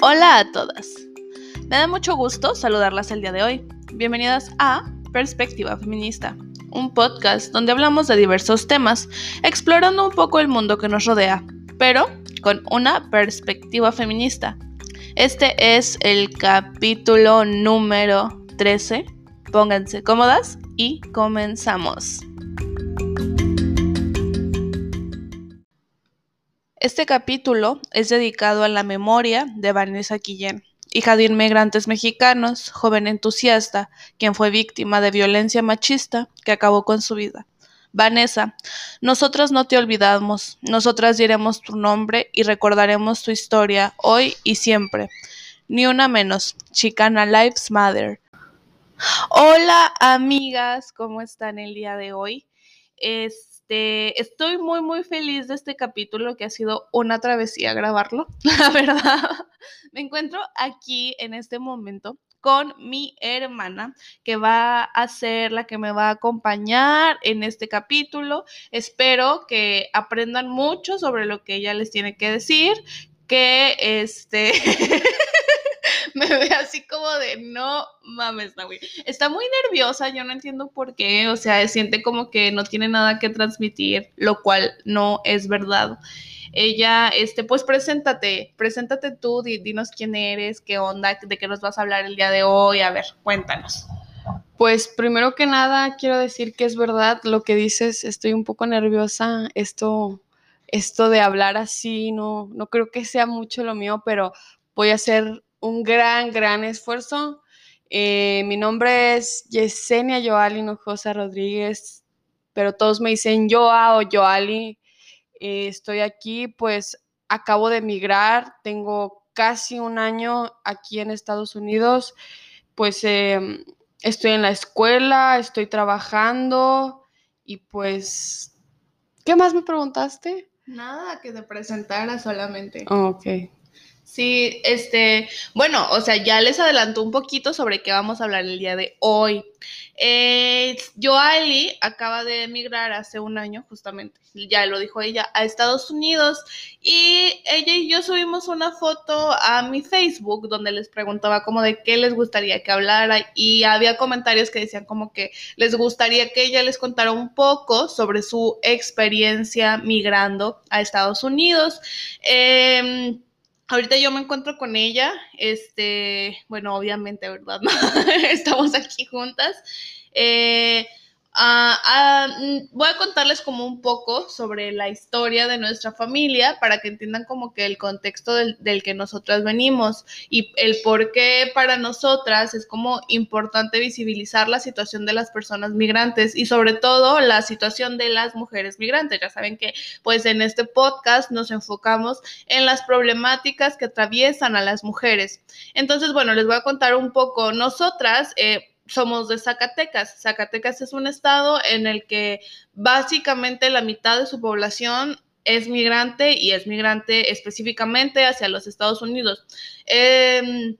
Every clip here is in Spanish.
Hola a todas. Me da mucho gusto saludarlas el día de hoy. Bienvenidas a Perspectiva Feminista, un podcast donde hablamos de diversos temas, explorando un poco el mundo que nos rodea, pero con una perspectiva feminista. Este es el capítulo número 13. Pónganse cómodas y comenzamos. Este capítulo es dedicado a la memoria de Vanessa Guillén, hija de inmigrantes mexicanos, joven entusiasta, quien fue víctima de violencia machista que acabó con su vida. Vanessa, nosotras no te olvidamos, nosotras diremos tu nombre y recordaremos tu historia hoy y siempre. Ni una menos, Chicana Lives Matter. Hola amigas, ¿cómo están el día de hoy? Este, estoy muy, muy feliz de este capítulo que ha sido una travesía grabarlo, la verdad. Me encuentro aquí en este momento con mi hermana, que va a ser la que me va a acompañar en este capítulo. Espero que aprendan mucho sobre lo que ella les tiene que decir, que este me ve así como de no mames, Nahui. Está muy nerviosa, yo no entiendo por qué, o sea, siente como que no tiene nada que transmitir, lo cual no es verdad. Ella, este, pues preséntate, preséntate tú, dinos quién eres, qué onda, de qué nos vas a hablar el día de hoy, a ver, cuéntanos. Pues primero que nada quiero decir que es verdad lo que dices, estoy un poco nerviosa, esto esto de hablar así, no, no creo que sea mucho lo mío, pero voy a hacer un gran, gran esfuerzo. Eh, mi nombre es Yesenia Joali Hinojosa Rodríguez, pero todos me dicen Joa o Joali. Eh, estoy aquí, pues acabo de emigrar, tengo casi un año aquí en Estados Unidos, pues em, estoy en la escuela, estoy trabajando y pues, ¿qué más me preguntaste? Nada, que te presentara solamente. ok. Sí, este, bueno, o sea, ya les adelanto un poquito sobre qué vamos a hablar el día de hoy. Eh, Joali acaba de emigrar hace un año, justamente, ya lo dijo ella, a Estados Unidos y ella y yo subimos una foto a mi Facebook donde les preguntaba como de qué les gustaría que hablara y había comentarios que decían como que les gustaría que ella les contara un poco sobre su experiencia migrando a Estados Unidos. Eh, Ahorita yo me encuentro con ella, este, bueno, obviamente, ¿verdad? Estamos aquí juntas. Eh, Ah, ah, mm, voy a contarles como un poco sobre la historia de nuestra familia para que entiendan como que el contexto del, del, que nosotras venimos y el por qué para nosotras es como importante visibilizar la situación de las personas migrantes y sobre todo la situación de las mujeres migrantes. Ya saben que pues en este podcast nos enfocamos en las problemáticas que atraviesan a las mujeres. Entonces, bueno, les voy a contar un poco. Nosotras... Eh, somos de Zacatecas. Zacatecas es un estado en el que básicamente la mitad de su población es migrante y es migrante específicamente hacia los Estados Unidos. Eh,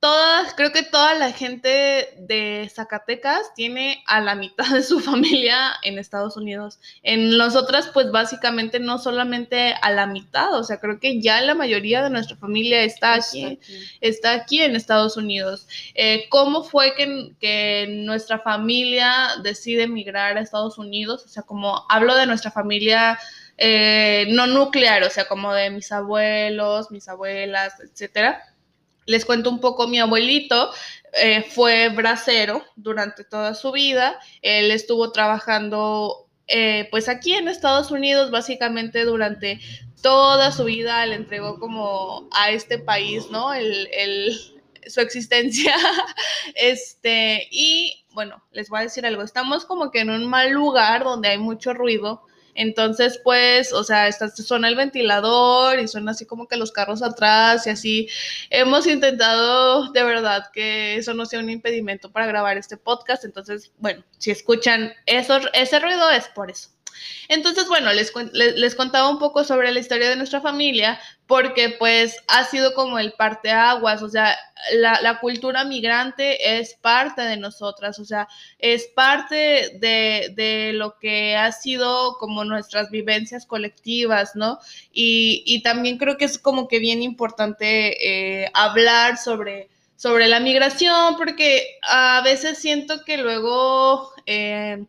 todas, creo que toda la gente de Zacatecas tiene a la mitad de su familia en Estados Unidos. En nosotras, pues básicamente no solamente a la mitad, o sea, creo que ya la mayoría de nuestra familia está aquí, está aquí, en Estados Unidos. Eh, ¿Cómo fue que, que nuestra familia decide emigrar a Estados Unidos? O sea, como hablo de nuestra familia. Eh, no nuclear, o sea, como de mis abuelos, mis abuelas, etcétera les cuento un poco, mi abuelito eh, fue bracero durante toda su vida, él estuvo trabajando eh, pues aquí en Estados Unidos básicamente durante toda su vida, le entregó como a este país, ¿no? El, su existencia, este, y bueno, les voy a decir algo, estamos como que en un mal lugar donde hay mucho ruido, entonces, pues, o sea, está, suena el ventilador y suena así como que los carros atrás y así. Hemos intentado de verdad que eso no sea un impedimento para grabar este podcast. Entonces, bueno, si escuchan eso, ese ruido es por eso. Entonces, bueno, les, les, contaba un poco sobre la historia de nuestra familia, porque pues ha sido como el parteaguas, o sea, la, la, cultura migrante es parte de nosotras, o sea, es parte de, de, lo que ha sido como nuestras vivencias colectivas, ¿no? Y, y también creo que es como que bien importante eh, hablar sobre sobre la migración, porque a veces siento que luego eh,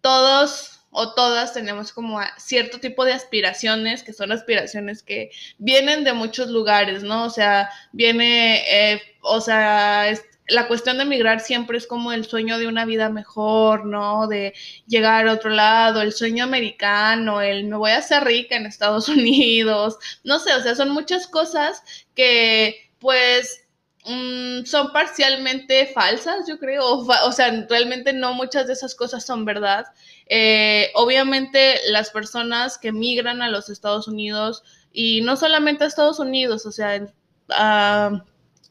todos o todas tenemos como cierto tipo de aspiraciones, que son aspiraciones que vienen de muchos lugares, ¿no? O sea, viene, eh, o sea, la cuestión de migrar siempre es como el sueño de una vida mejor, ¿no? De llegar a otro lado, el sueño americano, el me voy a hacer rica en Estados Unidos, no sé, o sea, son muchas cosas que pues Mm, son parcialmente falsas, yo creo, o, sea, realmente no muchas de esas cosas son verdad. Eh, obviamente las personas que migran a los Estados Unidos, y no solamente a Estados Unidos, o sea, a,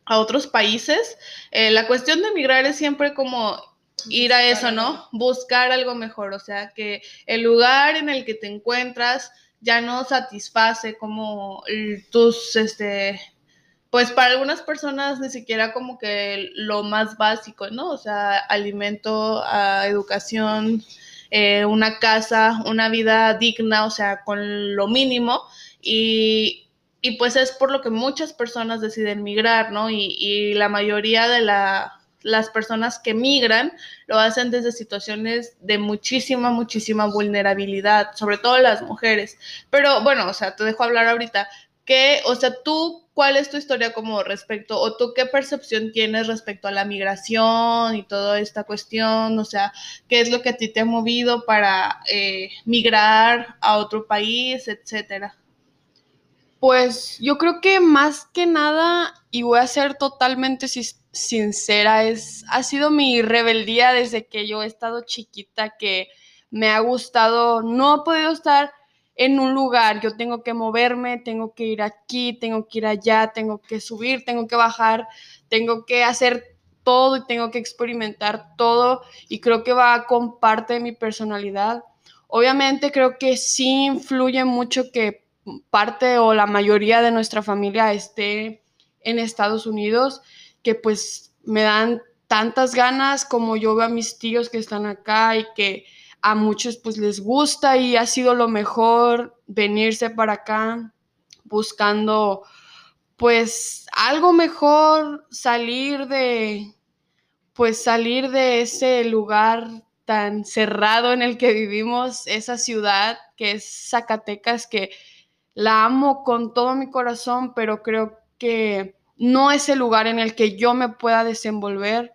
otros países, eh, la cuestión de migrar es siempre como ir a eso, ¿no? Buscar algo mejor, o sea, que el lugar en el que te encuentras ya no satisface como tus, este, pues para algunas personas ni siquiera como que lo más básico, ¿no? O sea, alimento, ah, educación, eh, una casa, una vida digna, o sea, con lo mínimo. Y, y, pues es por lo que muchas personas deciden migrar, ¿no? Y, y la mayoría de la, las personas que migran lo hacen desde situaciones de muchísima, muchísima vulnerabilidad, sobre todo las mujeres. Pero bueno, o sea, te dejo hablar ahorita. O sea, tú ¿Cuál es tu historia como respecto, o tú qué percepción tienes respecto a la migración y toda esta cuestión? O sea, ¿qué es lo que a ti te ha movido para eh, migrar a otro país, etcétera? Pues yo creo que más que nada, y voy a ser totalmente sincera, es, ha sido mi rebeldía desde que yo he estado chiquita, que me ha gustado, no he podido estar en un lugar, yo tengo que moverme, tengo que ir aquí, tengo que ir allá, tengo que subir, tengo que bajar, tengo que hacer todo y tengo que experimentar todo y creo que va con parte de mi personalidad. Obviamente creo que sí influye mucho que parte o la mayoría de nuestra familia esté en Estados Unidos, que pues me dan tantas ganas como yo veo a mis tíos que están acá y que a muchos pues les gusta y ha sido lo mejor venirse para acá buscando pues algo mejor, salir de pues salir de ese lugar tan cerrado en el que vivimos, esa ciudad que es Zacatecas, que la amo con todo mi corazón, pero creo que no es el lugar en el que yo me pueda desenvolver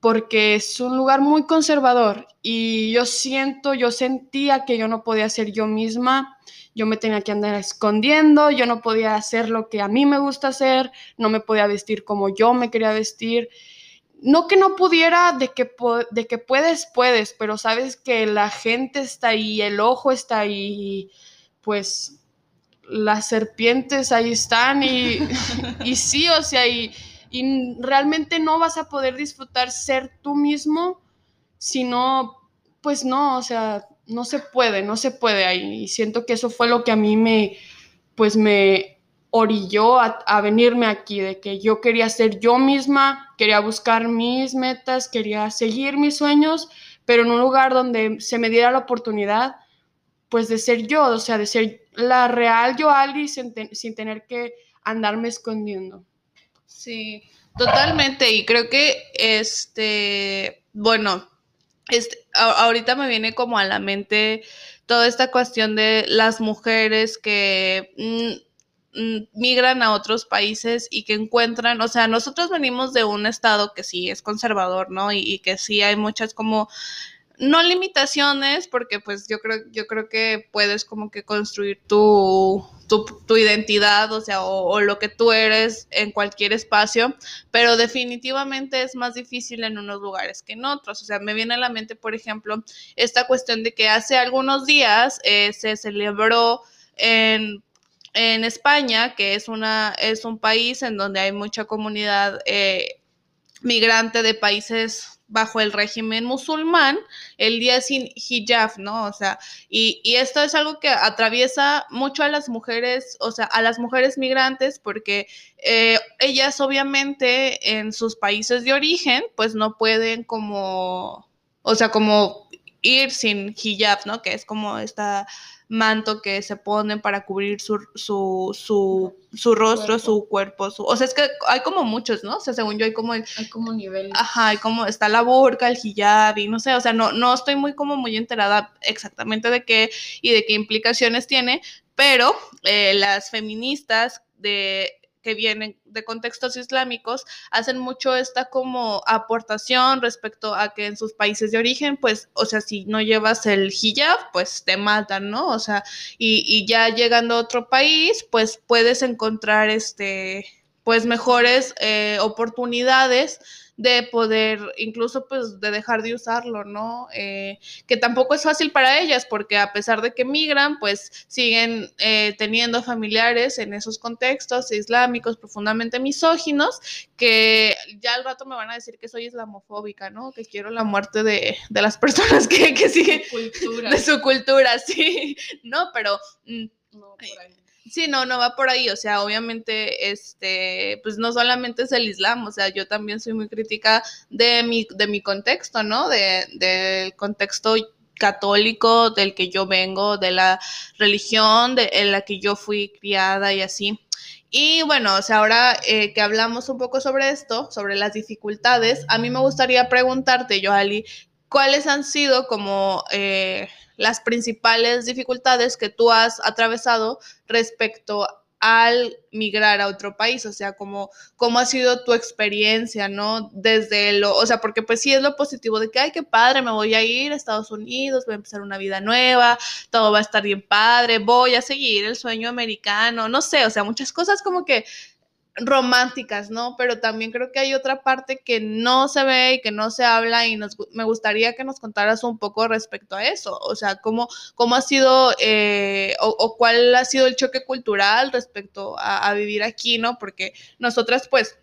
porque es un lugar muy conservador y yo siento, yo sentía que yo no podía ser yo misma, yo me tenía que andar escondiendo, yo no podía hacer lo que a mí me gusta hacer, no me podía vestir como yo me quería vestir. No que no pudiera, de que, de que puedes, puedes, pero sabes que la gente está ahí, el ojo está ahí, pues las serpientes ahí están y, y sí, o sea, y, y realmente no vas a poder disfrutar ser tú mismo si no, pues no, o sea, no se puede, no se puede ahí. Y siento que eso fue lo que a mí me, pues me orilló a, venirme aquí, de que yo quería ser yo misma, quería buscar mis metas, quería seguir mis sueños, pero en un lugar donde se me diera la oportunidad, pues de ser yo, o sea, de ser la real yo, Ali, sin, sin tener que andarme escondiendo. Sí, totalmente. Y creo que, este, bueno, este, ahorita me viene como a la mente toda esta cuestión de las mujeres que mm, mm, migran a otros países y que encuentran, o sea, nosotros venimos de un estado que sí es conservador, ¿no? y que sí hay muchas como no limitaciones, porque pues yo creo, yo creo que puedes como que construir tu, tu, identidad, o sea, o, lo que tú eres en cualquier espacio, pero definitivamente es más difícil en unos lugares que en otros. O sea, me viene a la mente, por ejemplo, esta cuestión de que hace algunos días eh, se celebró en en España, que es, una, es un país en donde hay mucha comunidad eh, migrante de países bajo el régimen musulmán, el día sin hijab, ¿no? O sea, y, y, esto es algo que atraviesa mucho a las mujeres, o sea, a las mujeres migrantes, porque eh, ellas obviamente en sus países de origen, pues no pueden como, o sea, como ir sin hijab, ¿no? Que es como esta manto que se ponen para cubrir su, su, su, su rostro, su cuerpo, su, o sea, es que hay como muchos, ¿no? O sea, según yo hay como... hay como niveles. Ajá, hay como está la burka, el hijab y no sé, o sea, no, no estoy muy como muy enterada exactamente de qué y de qué implicaciones tiene, pero eh, las feministas de que vienen de contextos islámicos hacen mucho esta como aportación respecto a que en sus países de origen, pues, o sea, si no llevas el hijab, pues te matan, ¿no? O sea, y, y ya llegando a otro país, pues puedes encontrar este, pues mejores eh, oportunidades de poder, incluso pues de dejar de usarlo, ¿no? Eh, que tampoco es fácil para ellas porque a pesar de que migran, pues siguen eh, teniendo familiares en esos contextos islámicos profundamente misóginos, que ya al rato me van a decir que soy islamofóbica, ¿no? Que quiero la muerte de, de las personas que, que siguen cultura. de su cultura, sí, no, pero... Mm, no, por ahí. Sí, no, no va por ahí, o sea, obviamente, este, pues no solamente es el Islam, o sea, yo también soy muy crítica de mi, de mi contexto, ¿no? De, del contexto católico del que yo vengo, de la religión en la que yo fui criada y así. Y bueno, o sea, ahora eh, que hablamos un poco sobre esto, sobre las dificultades, a mí me gustaría preguntarte, Joali, ¿cuáles han sido como eh, las principales dificultades que tú has atravesado respecto al migrar a otro país, o sea, cómo, cómo ha sido tu experiencia, ¿no? Desde lo, o sea, porque pues sí es lo positivo de que, ay, qué padre, me voy a ir a Estados Unidos, voy a empezar una vida nueva, todo va a estar bien padre, voy a seguir el sueño americano, no sé, o sea, muchas cosas como que románticas, ¿no? Pero también creo que hay otra parte que no se ve y que no se habla y nos, me gustaría que nos contaras un poco respecto a eso, o sea, cómo, cómo ha sido eh, o, cuál ha sido el choque cultural respecto a, a vivir aquí, ¿no? Porque nosotras pues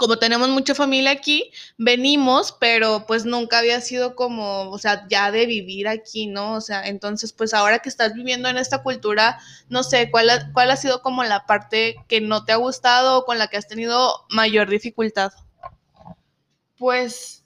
como tenemos mucha familia aquí, venimos, pero pues nunca había sido como, o sea, ya de vivir aquí, ¿no? O sea, entonces pues ahora que estás viviendo en esta cultura, no sé, ¿cuál ha, cuál ha sido como la parte que no te ha gustado o con la que has tenido mayor dificultad? Pues,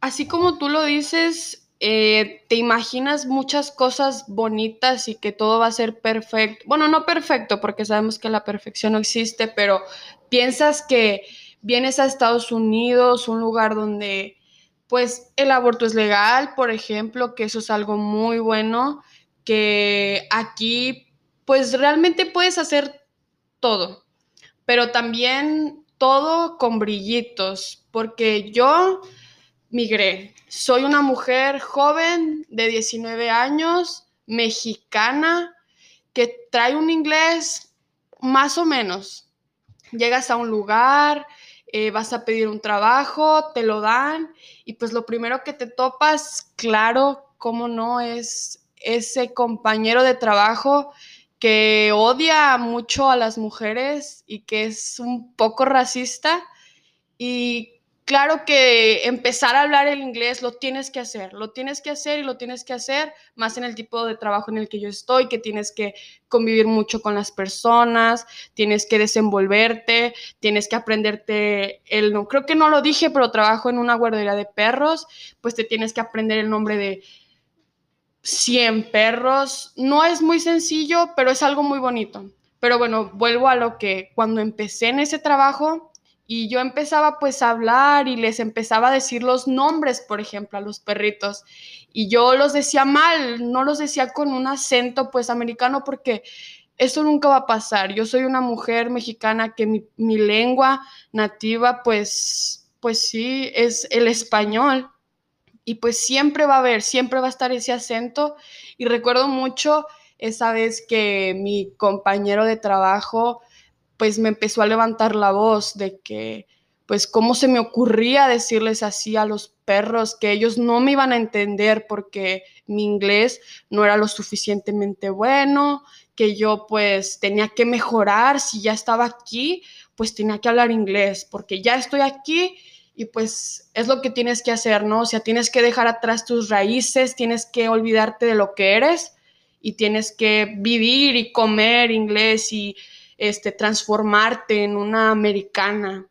así como tú lo dices, eh, te imaginas muchas cosas bonitas y que todo va a ser perfecto. Bueno, no perfecto, porque sabemos que la perfección no existe, pero piensas que vienes a Estados Unidos, un lugar donde pues el aborto es legal, por ejemplo, que eso es algo muy bueno, que aquí pues realmente puedes hacer todo, pero también todo con brillitos, porque yo migré, soy una mujer joven de 19 años, mexicana, que trae un inglés más o menos. Llegas a un lugar, eh, vas a pedir un trabajo, te lo dan y pues lo primero que te topas, claro, cómo no, es ese compañero de trabajo que odia mucho a las mujeres y que es un poco racista y claro que empezar a hablar el inglés lo tienes que hacer, lo tienes que hacer y lo tienes que hacer más en el tipo de trabajo en el que yo estoy, que tienes que convivir mucho con las personas, tienes que desenvolverte, tienes que aprenderte el no, creo que no lo dije, pero trabajo en una guardería de perros, pues te tienes que aprender el nombre de 100 perros. No es muy sencillo, pero es algo muy bonito. Pero bueno, vuelvo a lo que cuando empecé en ese trabajo, y yo empezaba pues a hablar y les empezaba a decir los nombres, por ejemplo, a los perritos. Y yo los decía mal, no los decía con un acento pues americano porque eso nunca va a pasar. Yo soy una mujer mexicana que mi, lengua nativa pues, pues sí, es el español. Y pues siempre va a haber, siempre va a estar ese acento. Y recuerdo mucho esa vez que mi compañero de trabajo pues me empezó a levantar la voz de que, pues, cómo se me ocurría decirles así a los perros que ellos no me iban a entender porque mi inglés no era lo suficientemente bueno, que yo pues tenía que mejorar, si ya estaba aquí, pues tenía que hablar inglés, porque ya estoy aquí y pues es lo que tienes que hacer, ¿no? O sea, tienes que dejar atrás tus raíces, tienes que olvidarte de lo que eres y tienes que vivir y comer inglés y este, transformarte en una americana.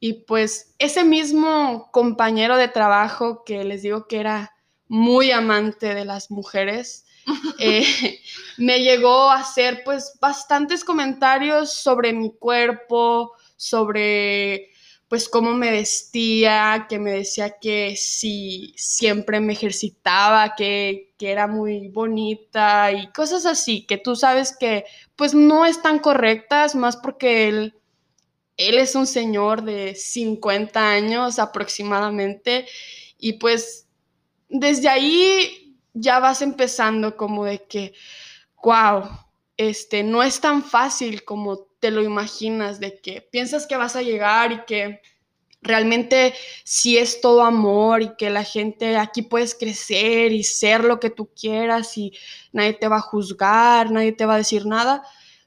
Y pues ese mismo compañero de trabajo que les digo que era muy amante de las mujeres, eh, me llegó a hacer pues bastantes comentarios sobre mi cuerpo, sobre pues cómo me vestía, que me decía que sí, siempre me ejercitaba, que, que, era muy bonita y cosas así, que tú sabes que pues no están correctas, más porque él, él es un señor de 50 años aproximadamente y pues desde ahí ya vas empezando como de que, wow, este, no es tan fácil como te lo imaginas, de que piensas que vas a llegar y que realmente sí es todo amor y que la gente aquí puedes crecer y ser lo que tú quieras y nadie te va a juzgar, nadie te va a decir nada,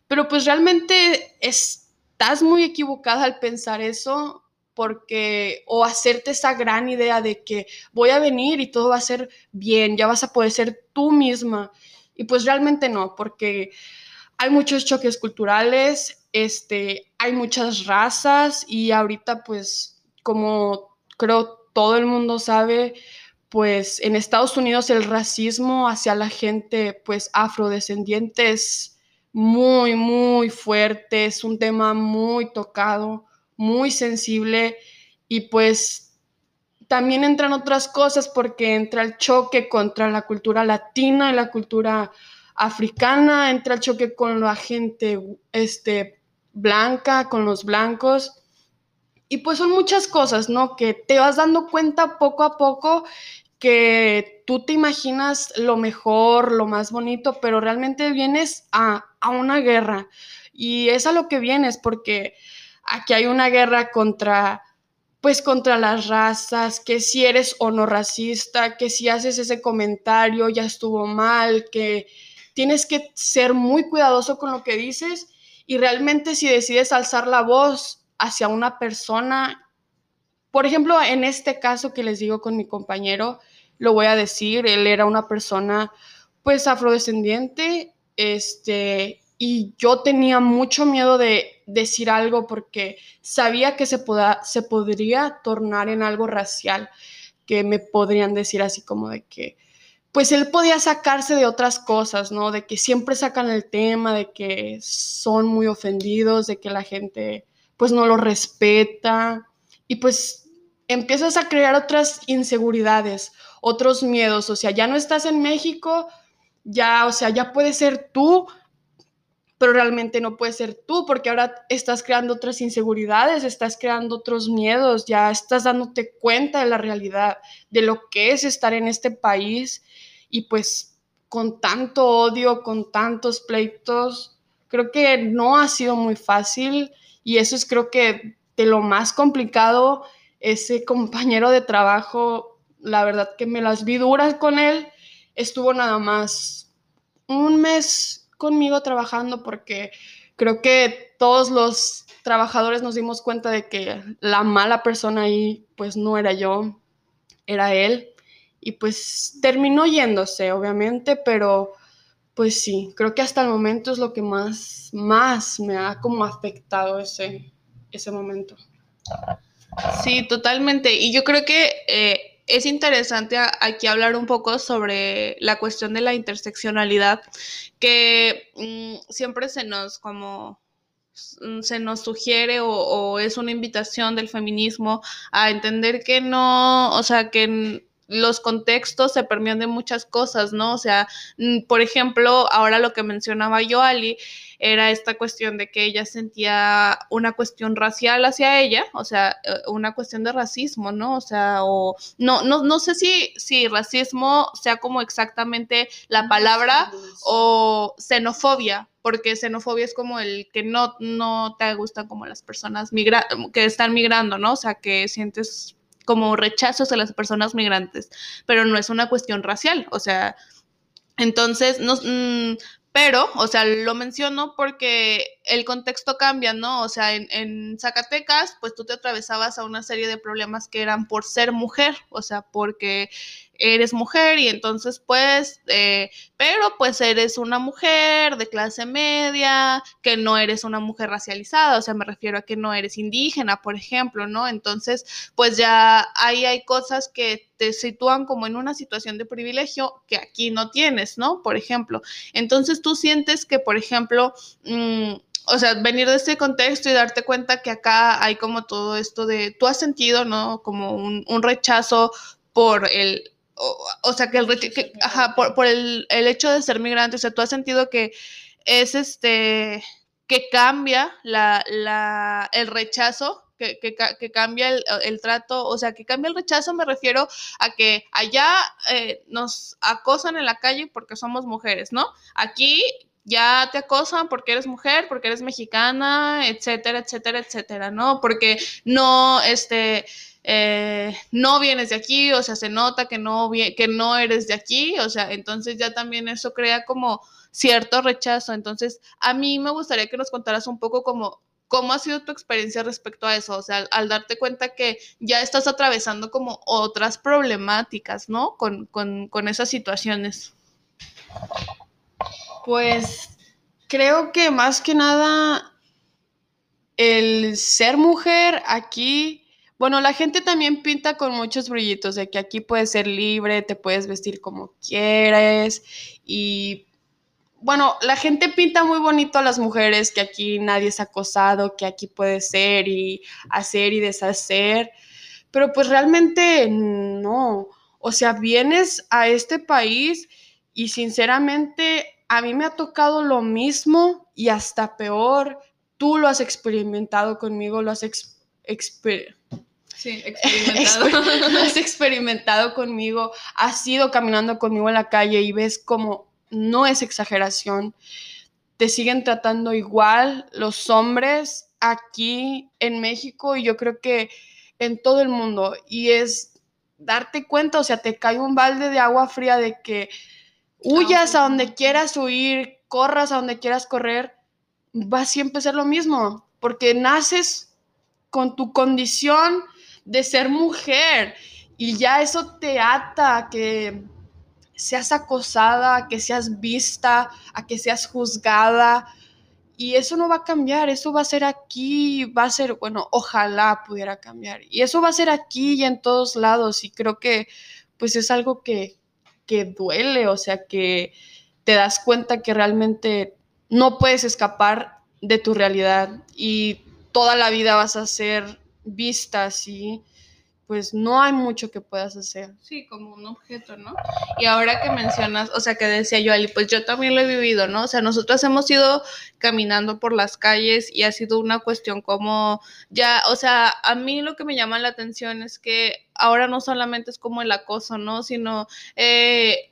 pero pues realmente estás muy equivocada al pensar eso porque o hacerte esa gran idea de que voy a venir y todo va a ser bien, ya vas a poder ser tú misma. Y pues realmente no, porque hay muchos choques culturales, este, hay muchas razas y ahorita pues como creo todo el mundo sabe, pues en Estados Unidos el racismo hacia la gente pues afrodescendiente es muy, muy fuerte, es un tema muy tocado, muy sensible y pues también entran otras cosas porque entra el choque contra la cultura latina y la cultura africana, entra el choque con la gente este, blanca, con los blancos. Y pues son muchas cosas, ¿no? Que te vas dando cuenta poco a poco que tú te imaginas lo mejor, lo más bonito, pero realmente vienes a, a una guerra. Y es a lo que vienes, porque aquí hay una guerra contra, pues contra las razas, que si eres o no racista, que si haces ese comentario ya estuvo mal, que tienes que ser muy cuidadoso con lo que dices y realmente si decides alzar la voz hacia una persona, por ejemplo, en este caso que les digo con mi compañero, lo voy a decir, él era una persona pues afrodescendiente, este, y yo tenía mucho miedo de decir algo porque sabía que se, se podría tornar en algo racial, que me podrían decir así como de que, pues él podía sacarse de otras cosas, ¿no? De que siempre sacan el tema, de que son muy ofendidos, de que la gente pues no lo respeta y pues empiezas a crear otras inseguridades, otros miedos, o sea, ya no estás en México, ya, o sea, ya puedes ser tú, pero realmente no puedes ser tú porque ahora estás creando otras inseguridades, estás creando otros miedos, ya estás dándote cuenta de la realidad, de lo que es estar en este país. Y pues con tanto odio, con tantos pleitos, creo que no ha sido muy fácil. Y eso es creo que de lo más complicado, ese compañero de trabajo, la verdad que me las vi duras con él, estuvo nada más un mes conmigo trabajando porque creo que todos los trabajadores nos dimos cuenta de que la mala persona ahí pues no era yo, era él y pues terminó yéndose, obviamente, pero pues sí, creo que hasta el momento es lo que más, más me ha como afectado ese, ese momento. Sí, totalmente. Y yo creo que eh, es interesante aquí hablar un poco sobre la cuestión de la interseccionalidad, que mm, siempre se nos como se nos sugiere o, es una invitación del feminismo a entender que no, o sea, que los contextos se permean de muchas cosas, ¿no? O sea, mm, por ejemplo, ahora lo que mencionaba yo, Ali, era esta cuestión de que ella sentía una cuestión racial hacia ella, o sea, eh, una cuestión de racismo, ¿no? O sea, o no, no, no sé si, si racismo sea como exactamente la palabra o xenofobia, porque xenofobia es como el que no, no te gustan como las personas migra que están migrando, ¿no? O sea, que sientes como rechazos a las personas migrantes, pero no es una cuestión racial, o sea, entonces, no, mm, Pero, o sea, lo menciono porque el contexto cambia, ¿no? O sea, en, en, Zacatecas, pues tú te atravesabas a una serie de problemas que eran por ser mujer, o sea, porque eres mujer y entonces pues, eh, pero pues eres una mujer de clase media, que no eres una mujer racializada, o sea, me refiero a que no eres indígena, por ejemplo, ¿no? Entonces, pues ya ahí hay cosas que te sitúan como en una situación de privilegio que aquí no tienes, ¿no? Por ejemplo, entonces tú sientes que, por ejemplo, mmm, o sea, venir de este contexto y darte cuenta que acá hay como todo esto de, tú has sentido, ¿no? Como un, un rechazo por el, o, sea, que el, que, ajá, por, por el, el, hecho de ser migrante, o sea, tú has sentido que es este, que cambia la, la, el rechazo, que, que, que cambia el, el, trato, o sea, que cambia el rechazo, me refiero a que allá eh, nos acosan en la calle porque somos mujeres, ¿no? Aquí ya te acosan porque eres mujer, porque eres mexicana, etcétera, etcétera, etcétera, ¿no? Porque no, este, eh, no vienes de aquí, o sea, se nota que no, que no eres de aquí, o sea, entonces ya también eso crea como cierto rechazo. Entonces, a mí me gustaría que nos contaras un poco como cómo ha sido tu experiencia respecto a eso, o sea, al, al darte cuenta que ya estás atravesando como otras problemáticas, ¿no? Con, con, con esas situaciones. Pues creo que más que nada el ser mujer aquí bueno, la gente también pinta con muchos brillitos, de que aquí puedes ser libre, te puedes vestir como quieres y bueno, la gente pinta muy bonito a las mujeres, que aquí nadie es acosado, que aquí puedes ser y hacer y deshacer, pero pues realmente no. O sea, vienes a este país y sinceramente a mí me ha tocado lo mismo y hasta peor. Tú lo has experimentado conmigo, lo has experimentado Sí, experimentado. has experimentado conmigo, has ido caminando conmigo en la calle y ves como no es exageración. Te siguen tratando igual los hombres aquí en México y yo creo que en todo el mundo. Y es darte cuenta, o sea, te cae un balde de agua fría de que huyas a donde quieras huir, corras a donde quieras correr, va a siempre ser lo mismo, porque naces con tu condición de ser mujer y ya eso te ata a que seas acosada, a que seas vista, a que seas juzgada. Y eso no va a cambiar, eso va a ser aquí, va a ser, bueno, ojalá pudiera cambiar. Y eso va a ser aquí y en todos lados. Y creo que pues es algo que, que duele, o sea, que te das cuenta que realmente no puedes escapar de tu realidad y toda la vida vas a ser vista así, pues no hay mucho que puedas hacer. Sí, como un objeto, ¿no? Y ahora que mencionas, o sea, que decía yo, Ali, pues yo también lo he vivido, ¿no? O sea, nosotros hemos ido caminando por las calles y ha sido una cuestión como ya, o sea, a mí lo que me llama la atención es que ahora no solamente es como el acoso, ¿no? Sino eh,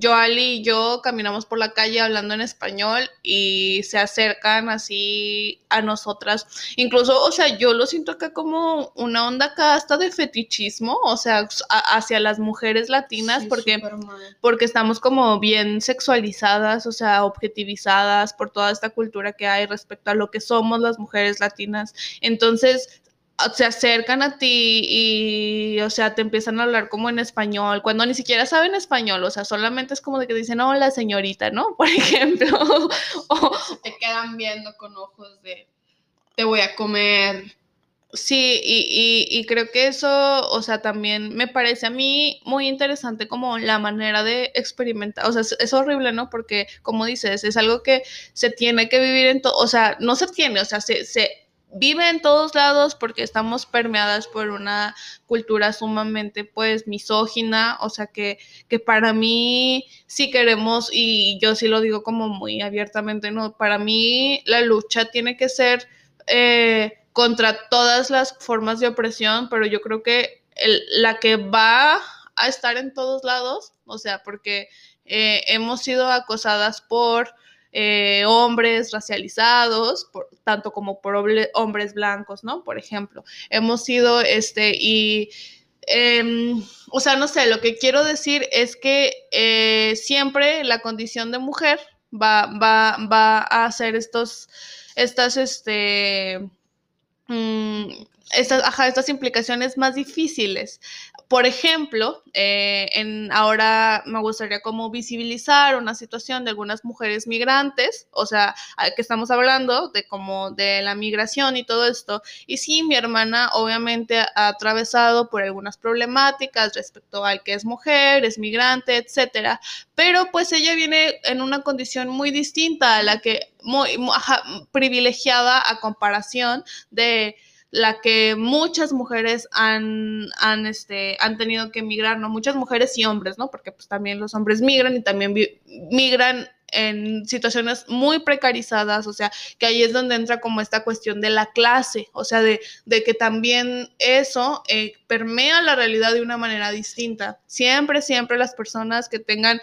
Joali y yo caminamos por la calle hablando en español y se acercan así a nosotras. Incluso, o sea, yo lo siento acá como una onda acá hasta de fetichismo, o sea, hacia las mujeres latinas, Sí, porque, porque estamos como bien sexualizadas, o sea, objetivizadas por toda esta cultura que hay respecto a lo que somos las mujeres latinas. Entonces, se acercan a ti y, o sea, te empiezan a hablar como en español, cuando ni siquiera saben español, o sea, solamente es como de que dicen, hola señorita, ¿no? Por ejemplo. o, Te quedan viendo con ojos de te voy a comer. sí, y, y, y creo que eso, o sea, también me parece a mí muy interesante como la manera de experimentar, o sea, es, es horrible, ¿no? Porque, como dices, es algo que se tiene que vivir en todo, o sea, no se tiene, o sea, se, se vive en todos lados porque estamos permeadas por una cultura sumamente pues misógina, o sea que, que para mí sí queremos, y yo sí lo digo como muy abiertamente, no, para mí la lucha tiene que ser eh, contra todas las formas de opresión, pero yo creo que la que va a estar en todos lados, o sea, porque eh, hemos sido acosadas por eh, hombres racializados, tanto como por hombres blancos, ¿no? Por ejemplo, hemos sido, este, y, eh, o sea, no sé, lo que quiero decir es que eh, siempre la condición de mujer va, va, va a hacer estos, estas, este, mm, estas, estas implicaciones más difíciles. Por ejemplo, eh, en, ahora me gustaría como visibilizar una situación de algunas mujeres migrantes, o sea, que estamos hablando de como de la migración y todo esto. Y sí, mi hermana obviamente ha atravesado por algunas problemáticas respecto al que es mujer, es migrante, etcétera, pero pues ella viene en una condición muy distinta a la que muy, privilegiada a comparación de la que muchas mujeres han, han, este, han tenido que emigrar, ¿no? Muchas mujeres y hombres, ¿no? Porque pues también los hombres migran y también migran en situaciones muy precarizadas, o sea, que ahí es donde entra como esta cuestión de la clase, o sea, de, de que también eso eh, permea la realidad de una manera distinta. Siempre, siempre las personas que tengan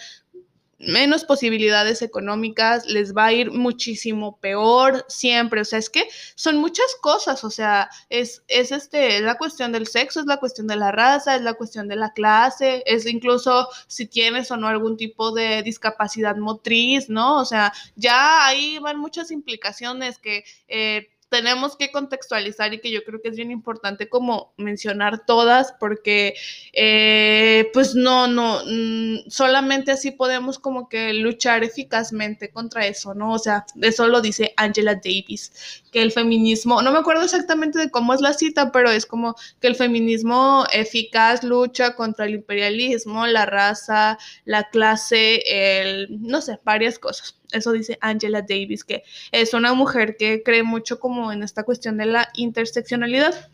menos posibilidades económicas, les va a ir muchísimo peor siempre. O sea, es que son muchas cosas. O sea, es, es este, la cuestión del sexo, es la cuestión de la raza, es la cuestión de la clase, es incluso si tienes o no algún tipo de discapacidad motriz, ¿no? O sea, ya ahí van muchas implicaciones que eh, tenemos que contextualizar y que yo creo que es bien importante como mencionar todas porque eh, pues no, no, mm, solamente así podemos como que luchar eficazmente contra eso, ¿no? O sea, eso lo dice Angela Davis, que el feminismo, no me acuerdo exactamente de cómo es la cita, pero es como que el feminismo eficaz lucha contra el imperialismo, la raza, la clase, el, no sé, varias cosas. Eso dice Angela Davis, que es una mujer que cree mucho como en esta cuestión de la interseccionalidad.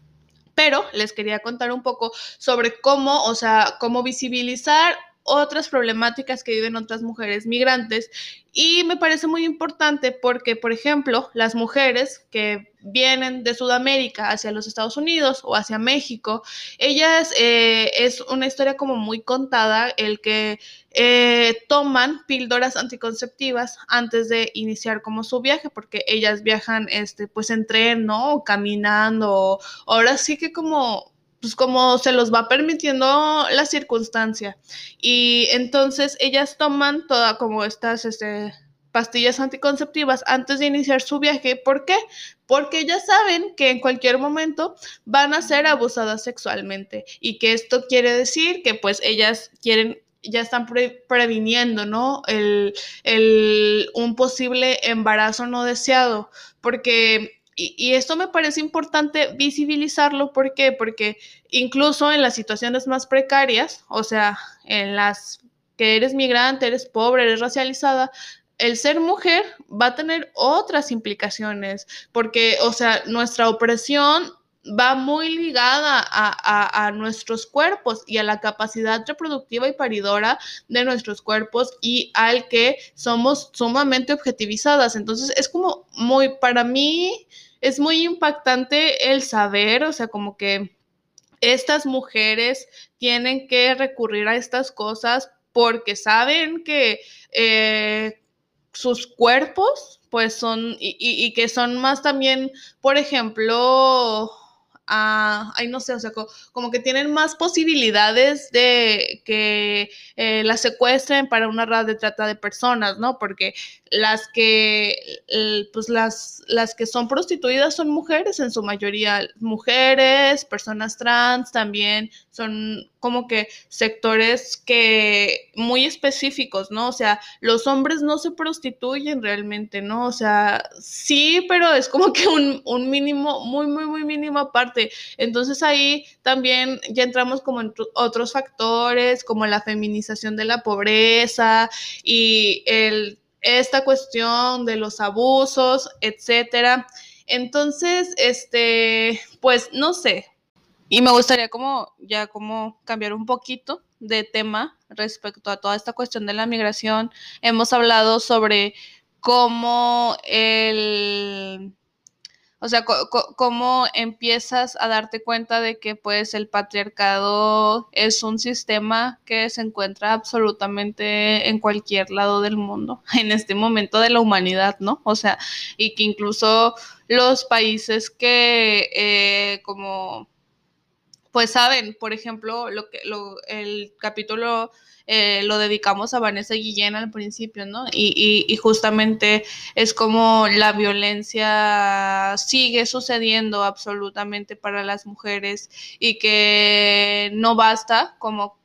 Pero les quería contar un poco sobre cómo, o sea, cómo visibilizar otras problemáticas que viven otras mujeres migrantes y me parece muy importante porque, por ejemplo, las mujeres que vienen de Sudamérica hacia los Estados Unidos o hacia México, ellas eh, es una historia como muy contada el que eh, toman píldoras anticonceptivas antes de iniciar como su viaje, porque ellas viajan este, pues en tren, ¿no? O caminando, ahora sí que como pues como se los va permitiendo la circunstancia. Y entonces ellas toman todas como estas este, pastillas anticonceptivas antes de iniciar su viaje. ¿Por qué? Porque ellas saben que en cualquier momento van a ser abusadas sexualmente y que esto quiere decir que pues ellas quieren ya están previniendo, ¿no? El, el, un posible embarazo no deseado, porque y, esto me parece importante visibilizarlo, ¿por qué? Porque incluso en las situaciones más precarias, o sea, en las que eres migrante, eres pobre, eres racializada, el ser mujer va a tener otras implicaciones, porque, o sea, nuestra opresión va muy ligada a, a, nuestros cuerpos y a la capacidad reproductiva y paridora de nuestros cuerpos y al que somos sumamente objetivizadas. Entonces es como muy, para mí es muy impactante el saber, o sea, como que estas mujeres tienen que recurrir a estas cosas porque saben que eh, sus cuerpos pues son y, que son más también, por ejemplo, ay, no sé, o sea, como, que tienen más posibilidades de que eh, las secuestren para una red de trata de personas, ¿no? Porque las que, pues las, las que son prostituidas son mujeres en su mayoría, mujeres, personas trans también, son como que sectores que muy específicos, ¿no? O sea, los hombres no se prostituyen realmente, ¿no? O sea, sí, pero es como que un, un mínimo, muy, muy, muy mínimo parte. Entonces ahí también ya entramos como en otros factores, como la feminización de la pobreza y esta cuestión de los abusos, etcétera. Entonces, este, pues no sé. Y me gustaría como ya como cambiar un poquito de tema respecto a toda esta cuestión de la migración. Hemos hablado sobre cómo el o sea, cómo empiezas a darte cuenta de que pues el patriarcado es un sistema que se encuentra absolutamente en cualquier lado del mundo, en este momento de la humanidad, ¿no? O sea, y que incluso los países que eh, como pues saben, por ejemplo, lo que lo, el capítulo eh, lo dedicamos a Vanessa Guillén al principio, ¿no? Y, y, justamente es como la violencia sigue sucediendo absolutamente para las mujeres y que no basta como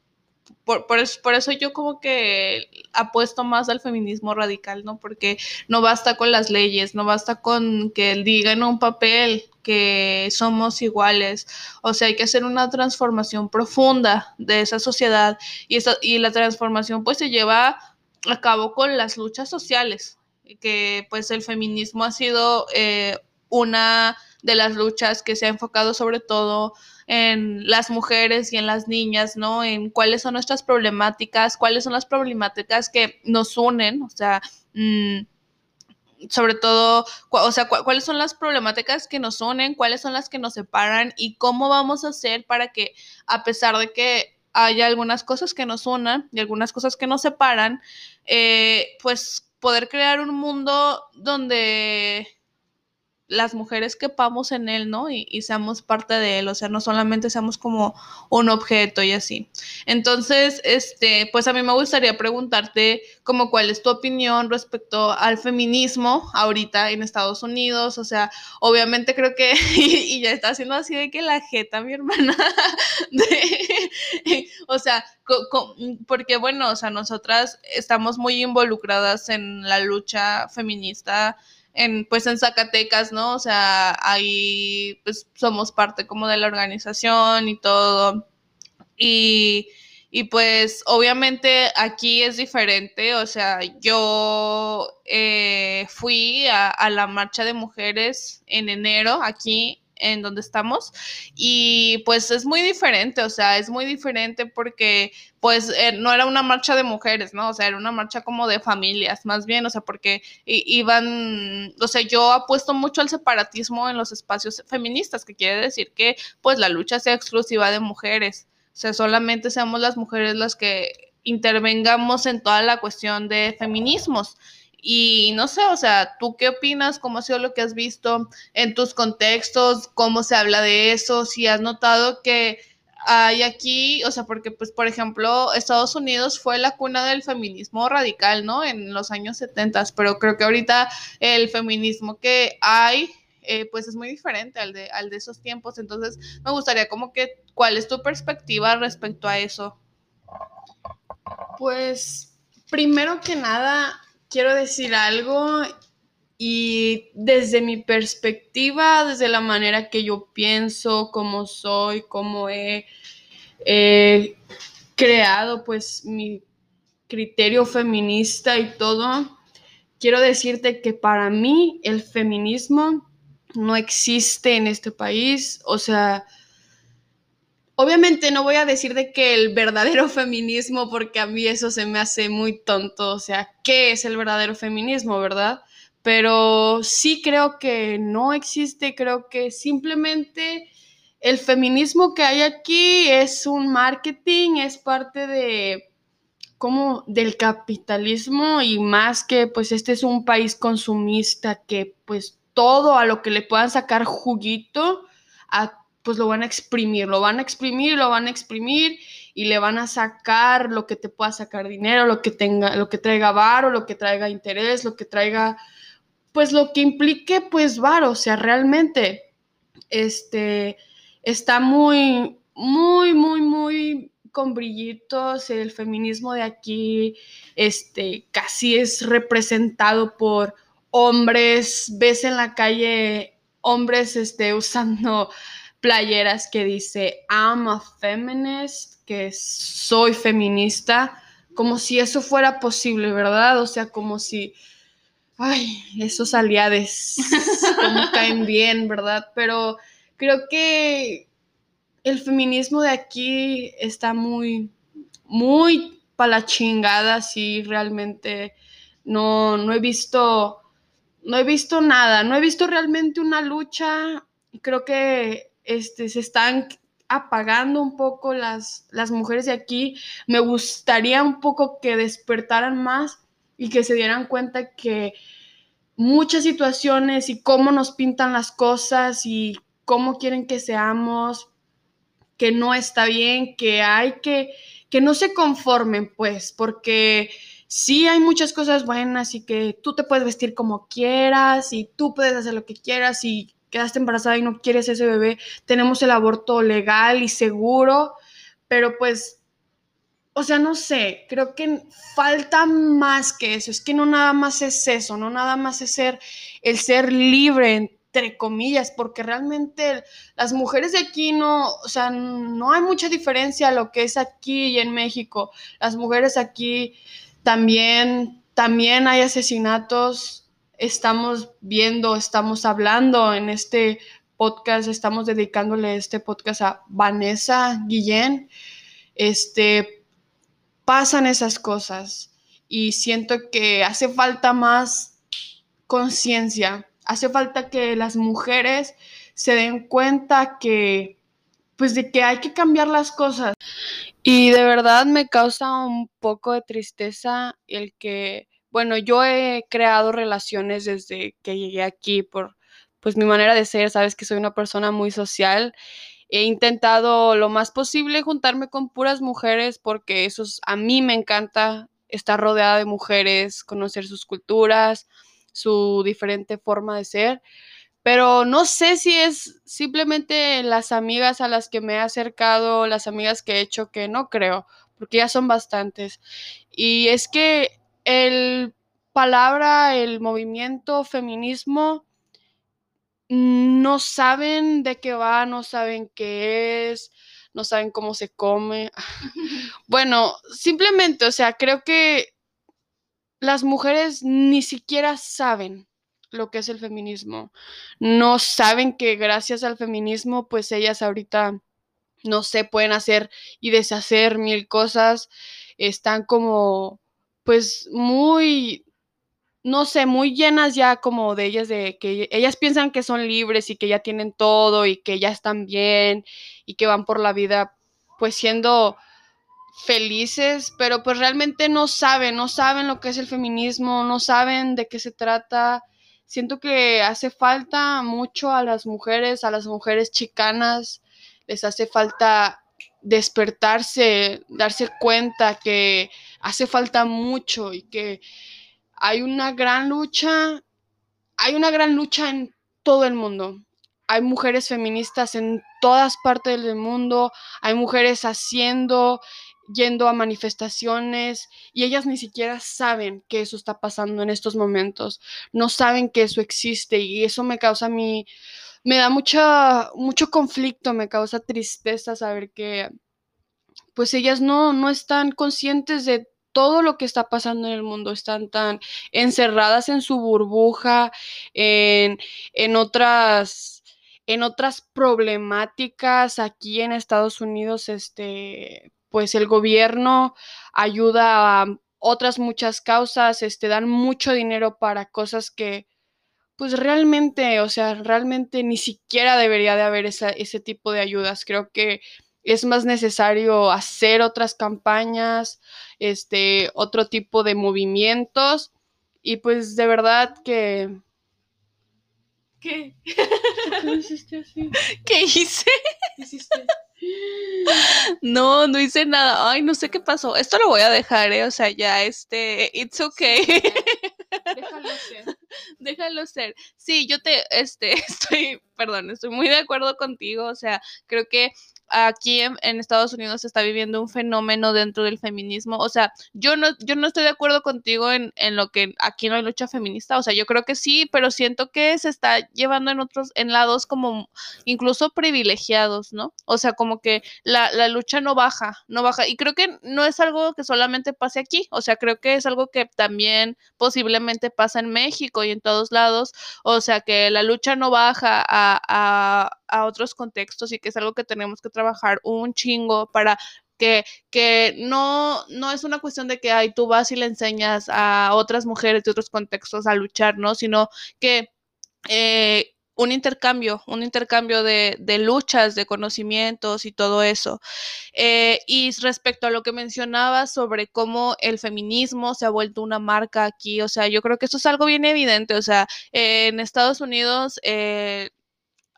por, por, eso, por, eso, yo como que apuesto más al feminismo radical, ¿no? Porque no basta con las leyes, no basta con que digan un papel que somos iguales, o sea, hay que hacer una transformación profunda de esa sociedad y, y la transformación pues se lleva a cabo con las luchas sociales, que pues el feminismo ha sido eh, una de las luchas que se ha enfocado sobre todo en las mujeres y en las niñas, ¿no? En cuáles son nuestras problemáticas, cuáles son las problemáticas que nos unen, o sea, mm, sobre todo, o sea, cuáles son las problemáticas que nos unen, cuáles son las que nos separan y cómo vamos a hacer para que, a pesar de que haya algunas cosas que nos unan y algunas cosas que nos separan, eh, pues poder crear un mundo donde las mujeres quepamos en él, ¿no? Y, y, seamos parte de él, o sea, no solamente seamos como un objeto y así. Entonces, este, pues a mí me gustaría preguntarte como cuál es tu opinión respecto al feminismo ahorita en Estados Unidos, o sea, obviamente creo que, y, ya está haciendo así de que la jeta, mi hermana, de, o sea, porque bueno, o sea, nosotras estamos muy involucradas en la lucha feminista en, pues en Zacatecas, ¿no? O sea, ahí pues somos parte como de la organización y todo. Y, y pues obviamente aquí es diferente, o sea, yo eh, fui a, a, la marcha de mujeres en enero aquí en donde estamos y pues es muy diferente, o sea, es muy diferente porque pues eh, no era una marcha de mujeres, ¿no? O sea, era una marcha como de familias, más bien, o sea, porque iban, o sea, yo apuesto mucho al separatismo en los espacios feministas, que quiere decir que pues la lucha sea exclusiva de mujeres, o sea, solamente seamos las mujeres las que intervengamos en toda la cuestión de feminismos. Y no sé, o sea, ¿tú qué opinas? ¿Cómo ha sido lo que has visto en tus contextos? ¿Cómo se habla de eso? Si has notado que hay aquí, o sea, porque pues por ejemplo, Estados Unidos fue la cuna del feminismo radical, ¿no? En los años 70, pero creo que ahorita el feminismo que hay, eh, pues es muy diferente al de, al de esos tiempos. Entonces, me gustaría como que, ¿cuál es tu perspectiva respecto a eso? Pues, primero que nada, quiero decir algo y desde mi perspectiva, desde la manera que yo pienso, cómo soy, cómo he creado pues mi criterio feminista y todo, quiero decirte que para mí el feminismo no existe en este país, o sea, Obviamente no voy a decir de que el verdadero feminismo, porque a mí eso se me hace muy tonto, o sea, ¿qué es el verdadero feminismo, verdad? Pero sí creo que no existe, creo que simplemente el feminismo que hay aquí es un marketing, es parte de como del capitalismo y más que pues este es un país consumista que pues todo a lo que le puedan sacar juguito a pues lo van a exprimir, lo van a exprimir, lo van a exprimir y le van a sacar lo que te pueda sacar dinero, lo que tenga, lo que traiga varo, lo que traiga interés, lo que traiga, pues lo que implique, pues varo, o sea, realmente, este, está muy, muy, muy, muy con brillitos, el feminismo de aquí, este, casi es representado por hombres, ves en la calle hombres, este, usando playeras que dice I'm a feminist, que soy feminista, como si eso fuera posible, ¿verdad? O sea, como si, ay, esos aliados, como caen bien, ¿verdad? Pero creo que el feminismo de aquí está muy, muy para la chingada, sí, realmente no, no he visto, no he visto nada, no he visto realmente una lucha. Creo que este, se están apagando un poco las, las mujeres de aquí. Me gustaría un poco que despertaran más y que se dieran cuenta que muchas situaciones y cómo nos pintan las cosas y cómo quieren que seamos, que no está bien, que hay que, que no se conformen, pues, porque sí hay muchas cosas buenas y que tú te puedes vestir como quieras y tú puedes hacer lo que quieras y quedaste embarazada y no quieres ese bebé, tenemos el aborto legal y seguro, pero pues, o sea, no sé, creo que falta más que eso, es que no nada más es eso, no nada más es ser el ser libre, entre comillas, porque realmente las mujeres de aquí no, o sea, no hay mucha diferencia a lo que es aquí y en México. Las mujeres aquí también, también hay asesinatos, estamos viendo, estamos hablando en este podcast, estamos dedicándole este podcast a Vanessa Guillén. Este, pasan esas cosas y siento que hace falta más conciencia, hace falta que las mujeres se den cuenta que, pues de que hay que cambiar las cosas. Y de verdad me causa un poco de tristeza el que bueno, yo he creado relaciones desde que llegué aquí por pues mi manera de ser, sabes que soy una persona muy social. He intentado lo más posible juntarme con puras mujeres porque eso a mí me encanta estar rodeada de mujeres, conocer sus culturas, su diferente forma de ser. Pero no sé si es simplemente las amigas a las que me he acercado, las amigas que he hecho, que no creo, porque ya son bastantes. Y es que el palabra, el movimiento feminismo, no saben de qué va, no saben qué es, no saben cómo se come. bueno, simplemente, o sea, creo que las mujeres ni siquiera saben lo que es el feminismo. No saben que gracias al feminismo, pues ellas ahorita, no sé, pueden hacer y deshacer mil cosas. Están como pues muy, no sé, muy llenas ya como de ellas, de que ellas piensan que son libres y que ya tienen todo y que ya están bien y que van por la vida pues siendo felices, pero pues realmente no saben, no saben lo que es el feminismo, no saben de qué se trata. Siento que hace falta mucho a las mujeres, a las mujeres chicanas, les hace falta despertarse, darse cuenta que hace falta mucho y que hay una gran lucha, hay una gran lucha en todo el mundo. Hay mujeres feministas en todas partes del mundo, hay mujeres haciendo, yendo a manifestaciones y ellas ni siquiera saben que eso está pasando en estos momentos, no saben que eso existe y eso me causa mí, me da mucha, mucho conflicto, me causa tristeza saber que pues ellas no, no están conscientes de todo lo que está pasando en el mundo, están tan encerradas en su burbuja, en, en otras en otras problemáticas aquí en Estados Unidos, este, pues el gobierno ayuda a otras muchas causas, este, dan mucho dinero para cosas que, pues realmente, o sea, realmente ni siquiera debería de haber ese tipo de ayudas. Creo que es más necesario hacer otras campañas, este, otro tipo de movimientos y pues de verdad que... ¿Qué? ¿Qué hiciste así? ¿Qué hice? ¿Qué hiciste? No, no hice nada. Ay, no sé qué pasó. Esto lo voy a dejar, ¿eh? O sea, ya, este, it's okay. Déjalo ser. Déjalo ser. Sí, yo te, este, estoy, perdón, estoy muy de acuerdo contigo. O sea, creo que aquí en, Estados Unidos se está viviendo un fenómeno dentro del feminismo. O sea, yo no, yo no estoy de acuerdo contigo en, en, lo que aquí no hay lucha feminista. O sea, yo creo que sí, pero siento que se está llevando en otros, en lados como incluso privilegiados, ¿no? O sea, como que la, la lucha no baja, no baja. Y creo que no es algo que solamente pase aquí. O sea, creo que es algo que también posiblemente pasa en México y en todos lados. O sea, que la lucha no baja a, a, a otros contextos y que es algo que tenemos que trabajar un chingo para que, que no, no es una cuestión de que ay, tú vas y le enseñas a otras mujeres de otros contextos a luchar, ¿no? Sino que eh, un intercambio, un intercambio de, de, luchas, de conocimientos y todo eso. Eh, y respecto a lo que mencionaba sobre cómo el feminismo se ha vuelto una marca aquí, o sea, yo creo que eso es algo bien evidente, o sea, en Estados Unidos...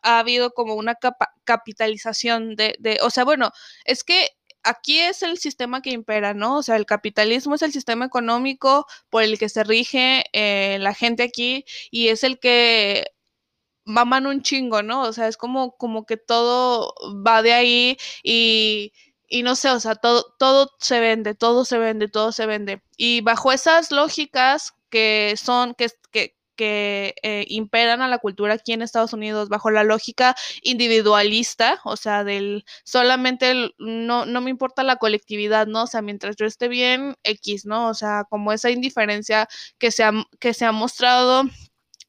Ha habido como una capitalización de, de, o sea, bueno, es que aquí es el sistema que impera, ¿no? O sea, el capitalismo es el sistema económico por el que se rige eh, la gente aquí y es el que maman un chingo, ¿no? O sea, es como, como que todo va de ahí y, y no sé, o sea, todo, todo se vende, todo se vende, todo se vende. Y bajo esas lógicas que son, que, que eh, imperan a la cultura aquí en Estados Unidos bajo la lógica individualista, o sea, del solamente no, no me importa la colectividad, ¿no? O sea, mientras yo esté bien, X, ¿no? O sea, como esa indiferencia que se ha, que se ha mostrado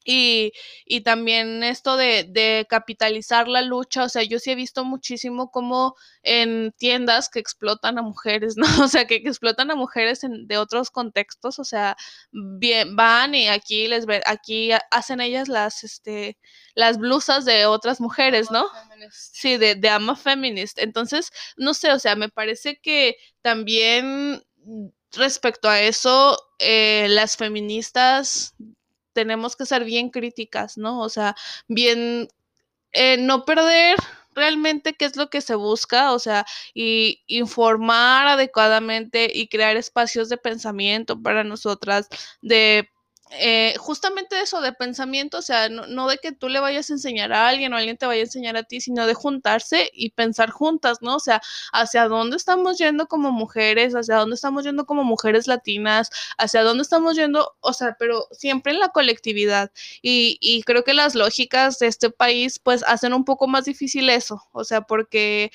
y, y, también esto de, de, capitalizar la lucha, o sea, yo sí he visto muchísimo como en tiendas que explotan a mujeres, ¿no? O sea, que, explotan a mujeres en, de otros contextos, o sea, bien, van y aquí les ve, aquí hacen ellas las, este, las blusas de otras mujeres, ¿no? Sí, de, de ama feminist. Entonces, no sé, o sea, me parece que también respecto a eso, eh, las feministas tenemos que ser bien críticas, ¿no? O sea, bien, eh, no perder realmente qué es lo que se busca, o sea, y informar adecuadamente y crear espacios de pensamiento para nosotras, de eh, justamente eso de pensamiento, o sea, no, de que tú le vayas a enseñar a alguien o alguien te vaya a enseñar a ti, sino de juntarse y pensar juntas, ¿no? O sea, hacia dónde estamos yendo como mujeres, hacia dónde estamos yendo como mujeres latinas, hacia dónde estamos yendo, o sea, pero siempre en la colectividad. Y, y creo que las lógicas de este país, pues, hacen un poco más difícil eso, o sea, porque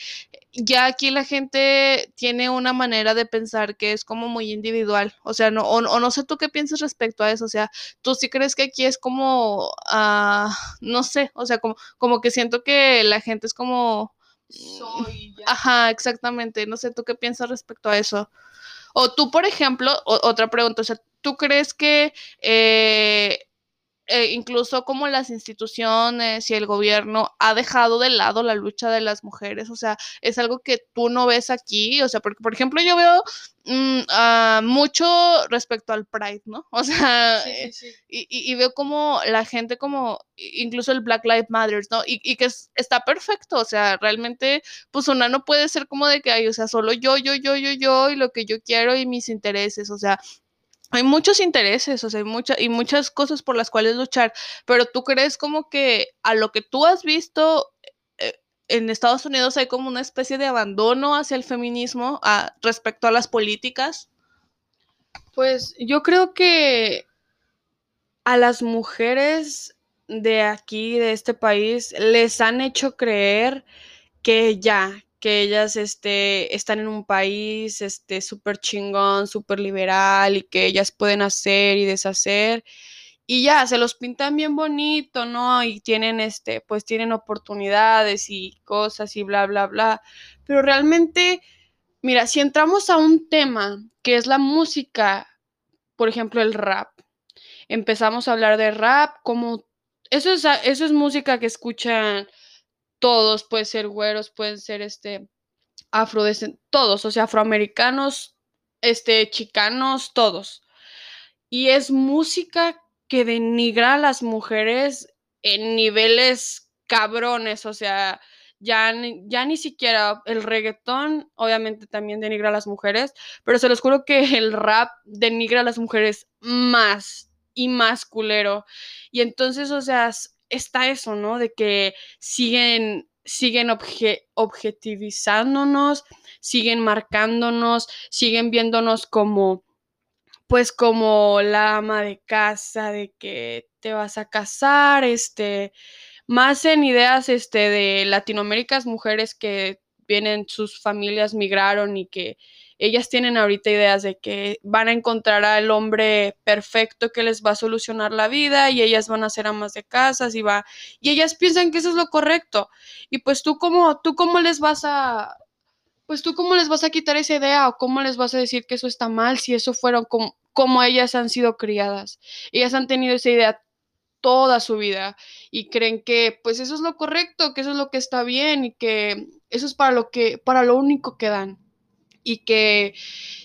ya aquí la gente tiene una manera de pensar que es como muy individual, o sea, no, o, no sé tú qué piensas respecto a eso, o sea, tú sí crees que aquí es como, uh, no sé, o sea, como, como que siento que la gente es como... Soy ya. Ajá, exactamente, no sé tú qué piensas respecto a eso. O tú, por ejemplo, otra pregunta, o sea, ¿tú crees que eh, eh, incluso como las instituciones y el gobierno ha dejado de lado la lucha de las mujeres, o sea, es algo que tú no ves aquí, o sea, porque por ejemplo yo veo mm, mucho respecto al Pride, ¿no? O sea, eh, Y, veo como la gente como, incluso el Black Lives Matter, ¿no? Y, y que está perfecto, o sea, realmente, pues una no puede ser como de que hay, o sea, solo yo, yo, yo, yo, yo, y lo que yo quiero y mis intereses, o sea, hay muchos intereses, o sea, hay y muchas cosas por las cuales luchar, pero tú crees como que a lo que tú has visto eh, en Estados Unidos hay como una especie de abandono hacia el feminismo respecto a las políticas. Pues yo creo que a las mujeres de aquí, de este país, les han hecho creer que ya, que ellas este, están en un país este, súper chingón, súper liberal y que ellas pueden hacer y deshacer. Y ya, se los pintan bien bonito, ¿no? Y tienen, este, pues tienen oportunidades y cosas y bla, bla, bla. Pero realmente, mira, si entramos a un tema que es la música, por ejemplo, el rap, empezamos a hablar de rap como... Eso es, eso es música que escuchan todos, pueden ser güeros, pueden ser este afrodescendientes, todos, o sea, afroamericanos, este, chicanos, todos. Y es música que denigra a las mujeres en niveles cabrones, o sea, ya, ya ni siquiera el reggaetón, obviamente también denigra a las mujeres, pero se los juro que el rap denigra a las mujeres más y más culero. Y entonces, o sea, está eso, ¿no? De que siguen, siguen objetivizándonos, siguen marcándonos, siguen viéndonos como, pues como la ama de casa, de que te vas a casar, este, más en ideas, este, de Latinoamérica, mujeres que vienen, sus familias migraron y que ellas tienen ahorita ideas de que van a encontrar al hombre perfecto que les va a solucionar la vida y ellas van a ser amas de casas y va y ellas piensan que eso es lo correcto. Y pues tú cómo tú cómo les vas a pues tú cómo les vas a quitar esa idea o cómo les vas a decir que eso está mal si eso fueron como, como ellas han sido criadas. Ellas han tenido esa idea toda su vida y creen que pues eso es lo correcto, que eso es lo que está bien y que eso es para lo que para lo único que dan y que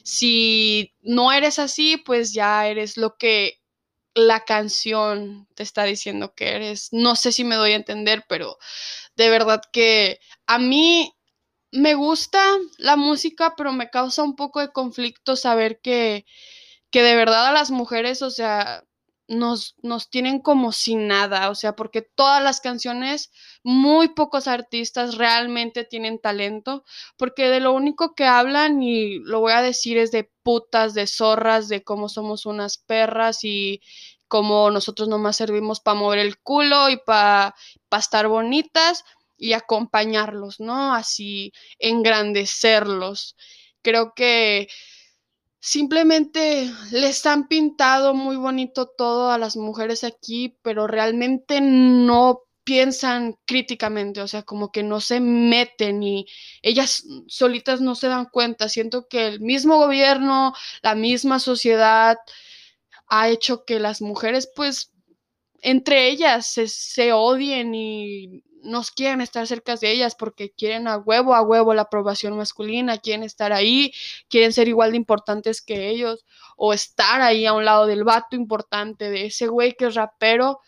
si no eres así, pues ya eres lo que la canción te está diciendo que eres. No sé si me doy a entender, pero de verdad que a mí me gusta la música, pero me causa un poco de conflicto saber que, que de verdad a las mujeres, o sea, nos, nos tienen como sin nada, o sea, porque todas las canciones, muy pocos artistas realmente tienen talento, porque de lo único que hablan, y lo voy a decir, es de putas, de zorras, de cómo somos unas perras y cómo nosotros nomás servimos para mover el culo y para estar bonitas y acompañarlos, ¿no? Así engrandecerlos. Creo que simplemente les han pintado muy bonito todo a las mujeres aquí, pero realmente no piensan críticamente, o sea, como que no se meten y ellas solitas no se dan cuenta. Siento que el mismo gobierno, la misma sociedad ha hecho que las mujeres pues entre ellas se, odien y nos quieren estar cerca de ellas porque quieren a huevo, a huevo la aprobación masculina, quieren estar ahí, quieren ser igual de importantes que ellos, o estar ahí a un lado del vato importante, de ese güey que es rapero,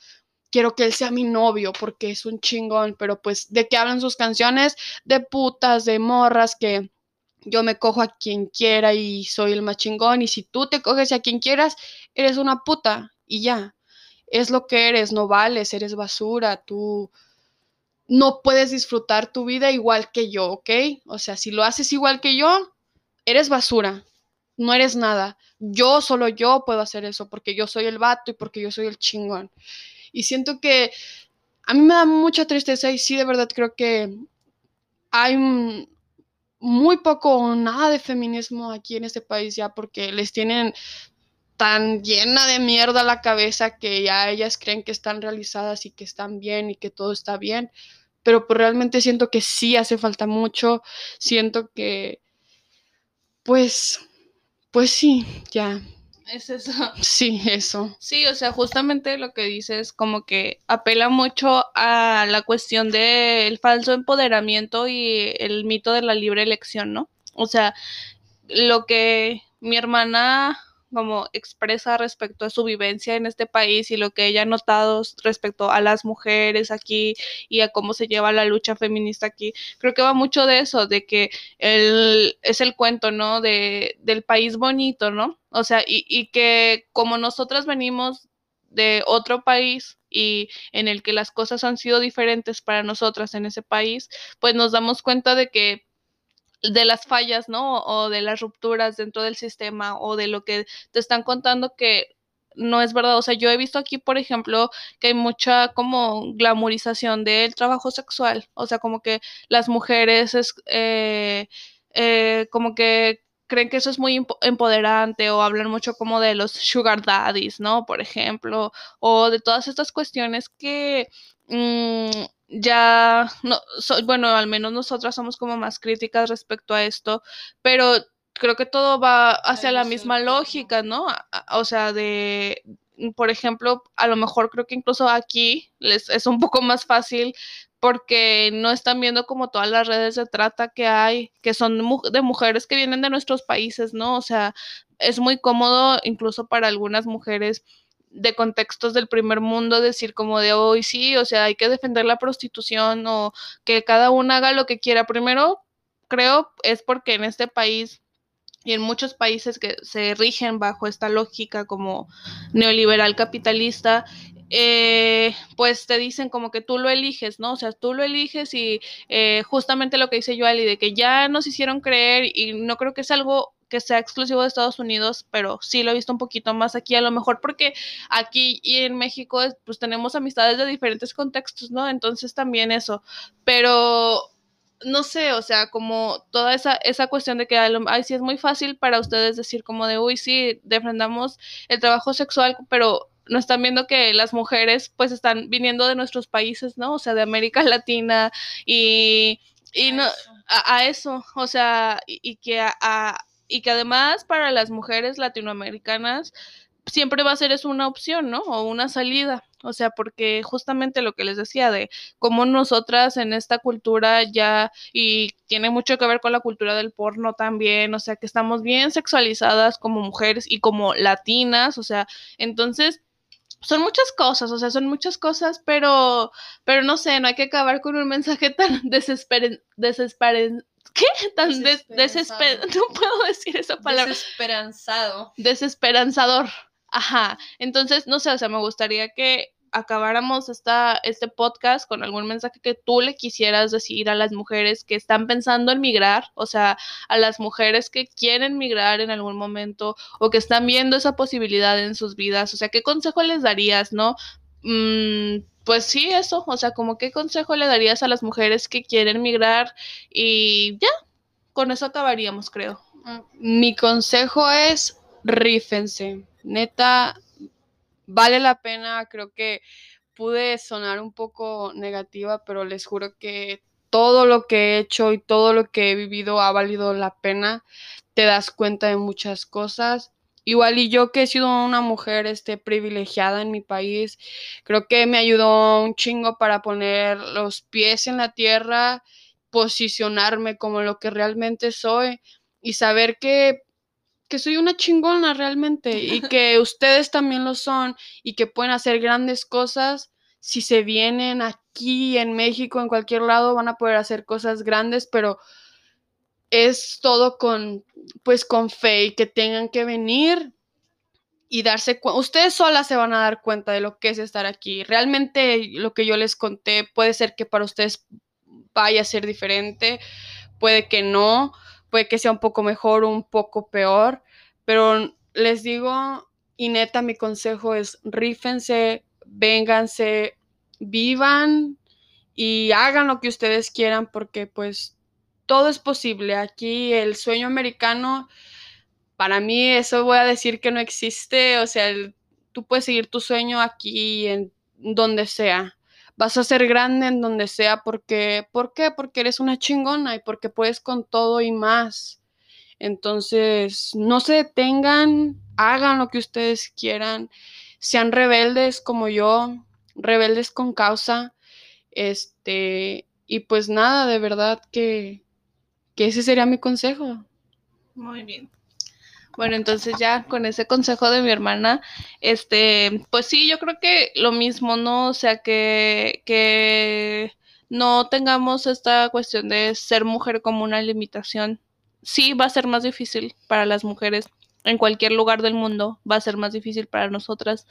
quiero que él sea mi novio porque es un chingón, pero pues de qué hablan sus canciones, de putas, de morras, que yo me cojo a quien quiera y soy el más chingón, y si tú te coges a quien quieras, eres una puta, y ya. Es lo que eres, no vales, eres basura, tú no puedes disfrutar tu vida igual que yo, ¿ok? O sea, si lo haces igual que yo, eres basura, no eres nada. Yo, solo yo puedo hacer eso porque yo soy el vato y porque yo soy el chingón. Y siento que a mí me da mucha tristeza y sí, de verdad creo que hay muy poco o nada de feminismo aquí en este país ya porque les tienen tan llena de mierda la cabeza que ya ellas creen que están realizadas y que están bien y que todo está bien, pero pues realmente siento que sí hace falta mucho, siento que pues pues sí, ya. Es eso. Sí, eso. Sí, o sea, justamente lo que dices como que apela mucho a la cuestión del falso empoderamiento y el mito de la libre elección, ¿no? O sea, lo que mi hermana como expresa respecto a su vivencia en este país y lo que ella ha notado respecto a las mujeres aquí y a cómo se lleva la lucha feminista aquí. Creo que va mucho de eso, de que el, es el cuento, ¿no? De, del país bonito, ¿no? O sea, y, y que como nosotras venimos de otro país y en el que las cosas han sido diferentes para nosotras en ese país, pues nos damos cuenta de que de las fallas, ¿no? O de las rupturas dentro del sistema o de lo que te están contando que no es verdad. O sea, yo he visto aquí, por ejemplo, que hay mucha como glamorización del trabajo sexual. O sea, como que las mujeres es eh, eh, como que creen que eso es muy empoderante o hablan mucho como de los sugar daddies, ¿no? Por ejemplo, o de todas estas cuestiones que mm, ya, no, bueno, al menos nosotras somos como más críticas respecto a esto, pero creo que todo va hacia la misma lógica, ¿no? O sea, de, por ejemplo, a lo mejor creo que incluso aquí les es un poco más fácil porque no están viendo como todas las redes de trata que hay, que son de mujeres que vienen de nuestros países, ¿no? O sea, es muy cómodo incluso para algunas mujeres de contextos del primer mundo decir como de hoy sí, o sea, hay que defender la prostitución o que cada uno haga lo que quiera. Primero, creo, es porque en este país y en muchos países que se rigen bajo esta lógica como neoliberal capitalista, eh, pues te dicen como que tú lo eliges, ¿no? O sea, tú lo eliges y eh, justamente lo que dice Joali, de que ya nos hicieron creer y no creo que es algo que sea exclusivo de Estados Unidos, pero sí lo he visto un poquito más aquí, a lo mejor porque aquí y en México pues tenemos amistades de diferentes contextos, ¿no? Entonces también eso, pero no sé, o sea, como toda esa, esa cuestión de que ay, sí es muy fácil para ustedes decir como de, uy, sí, defendamos el trabajo sexual, pero no están viendo que las mujeres pues están viniendo de nuestros países, ¿no? O sea, de América Latina y, y no, a, eso, o sea, y, que a y que además para las mujeres latinoamericanas siempre va a ser eso una opción, ¿no? O una salida. O sea, porque justamente lo que les decía de cómo nosotras en esta cultura ya, y tiene mucho que ver con la cultura del porno también, o sea, que estamos bien sexualizadas como mujeres y como latinas, o sea, entonces son muchas cosas, o sea, son muchas cosas, pero, pero no sé, no hay que acabar con un mensaje tan desesperen, desesperen, ¿qué? Tan desesper, no puedo decir esa palabra. Desesperanzado. Desesperanzador. Ajá. Entonces, no sé, o sea, me gustaría que acabáramos esta, este podcast con algún mensaje que tú le quisieras decir a las mujeres que están pensando en migrar, o sea, a las mujeres que quieren migrar en algún momento o que están viendo esa posibilidad en sus vidas, o sea, ¿qué consejo les darías, no? Mm, pues sí, eso, o sea, como qué consejo le darías a las mujeres que quieren migrar y ya, con eso acabaríamos, creo. Mi consejo es rífense, neta, vale la pena, creo que pude sonar un poco negativa, pero les juro que todo lo que he hecho y todo lo que he vivido ha valido la pena. Te das cuenta de muchas cosas. Igual y yo que he sido una mujer este, privilegiada en mi país, creo que me ayudó un chingo para poner los pies en la tierra, posicionarme como lo que realmente soy y saber que que soy una chingona realmente y que ustedes también lo son y que pueden hacer grandes cosas. Si se vienen aquí en México, en cualquier lado, van a poder hacer cosas grandes, pero es todo con, pues, con fe y que tengan que venir y darse cuenta. Ustedes solas se van a dar cuenta de lo que es estar aquí. Realmente lo que yo les conté puede ser que para ustedes vaya a ser diferente, puede que no, puede que sea un poco mejor un poco peor, pero les digo, y neta, mi consejo es rífense, vénganse, vivan y hagan lo que ustedes quieran porque pues todo es posible. Aquí el sueño americano, para mí eso voy a decir que no existe, o sea, tú puedes seguir tu sueño aquí en donde sea vas a ser grande en donde sea porque, ¿por qué? Porque eres una chingona y porque puedes con todo y más. Entonces, no se detengan, hagan lo que ustedes quieran, sean rebeldes como yo, rebeldes con causa. Este, y pues nada, de verdad que, que ese sería mi consejo. Muy bien. Bueno, entonces ya con ese consejo de mi hermana, este, pues sí, yo creo que lo mismo, ¿no? O sea, que, que no tengamos esta cuestión de ser mujer como una limitación. Sí, va a ser más difícil para las mujeres en cualquier lugar del mundo, va a ser más difícil para nosotras,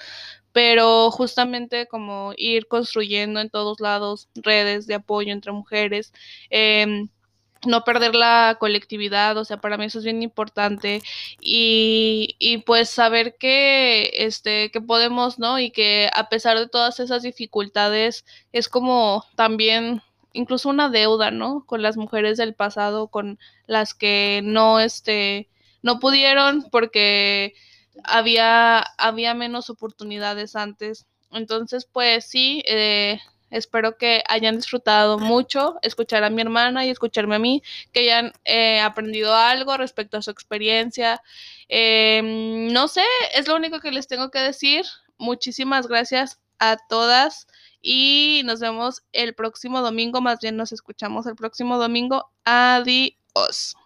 pero justamente como ir construyendo en todos lados redes de apoyo entre mujeres, eh, no perder la colectividad, o sea, para mí eso es bien importante y, y, pues saber que, este, que podemos, ¿no? Y que a pesar de todas esas dificultades es como también incluso una deuda, ¿no? Con las mujeres del pasado, con las que no, este, no pudieron porque había, había menos oportunidades antes. Entonces, pues sí, eh, Espero que hayan disfrutado mucho escuchar a mi hermana y escucharme a mí, que hayan eh, aprendido algo respecto a su experiencia. Em, no sé, es lo único que les tengo que decir. Muchísimas gracias a todas y nos vemos el próximo domingo, más bien nos escuchamos el próximo domingo. Adiós.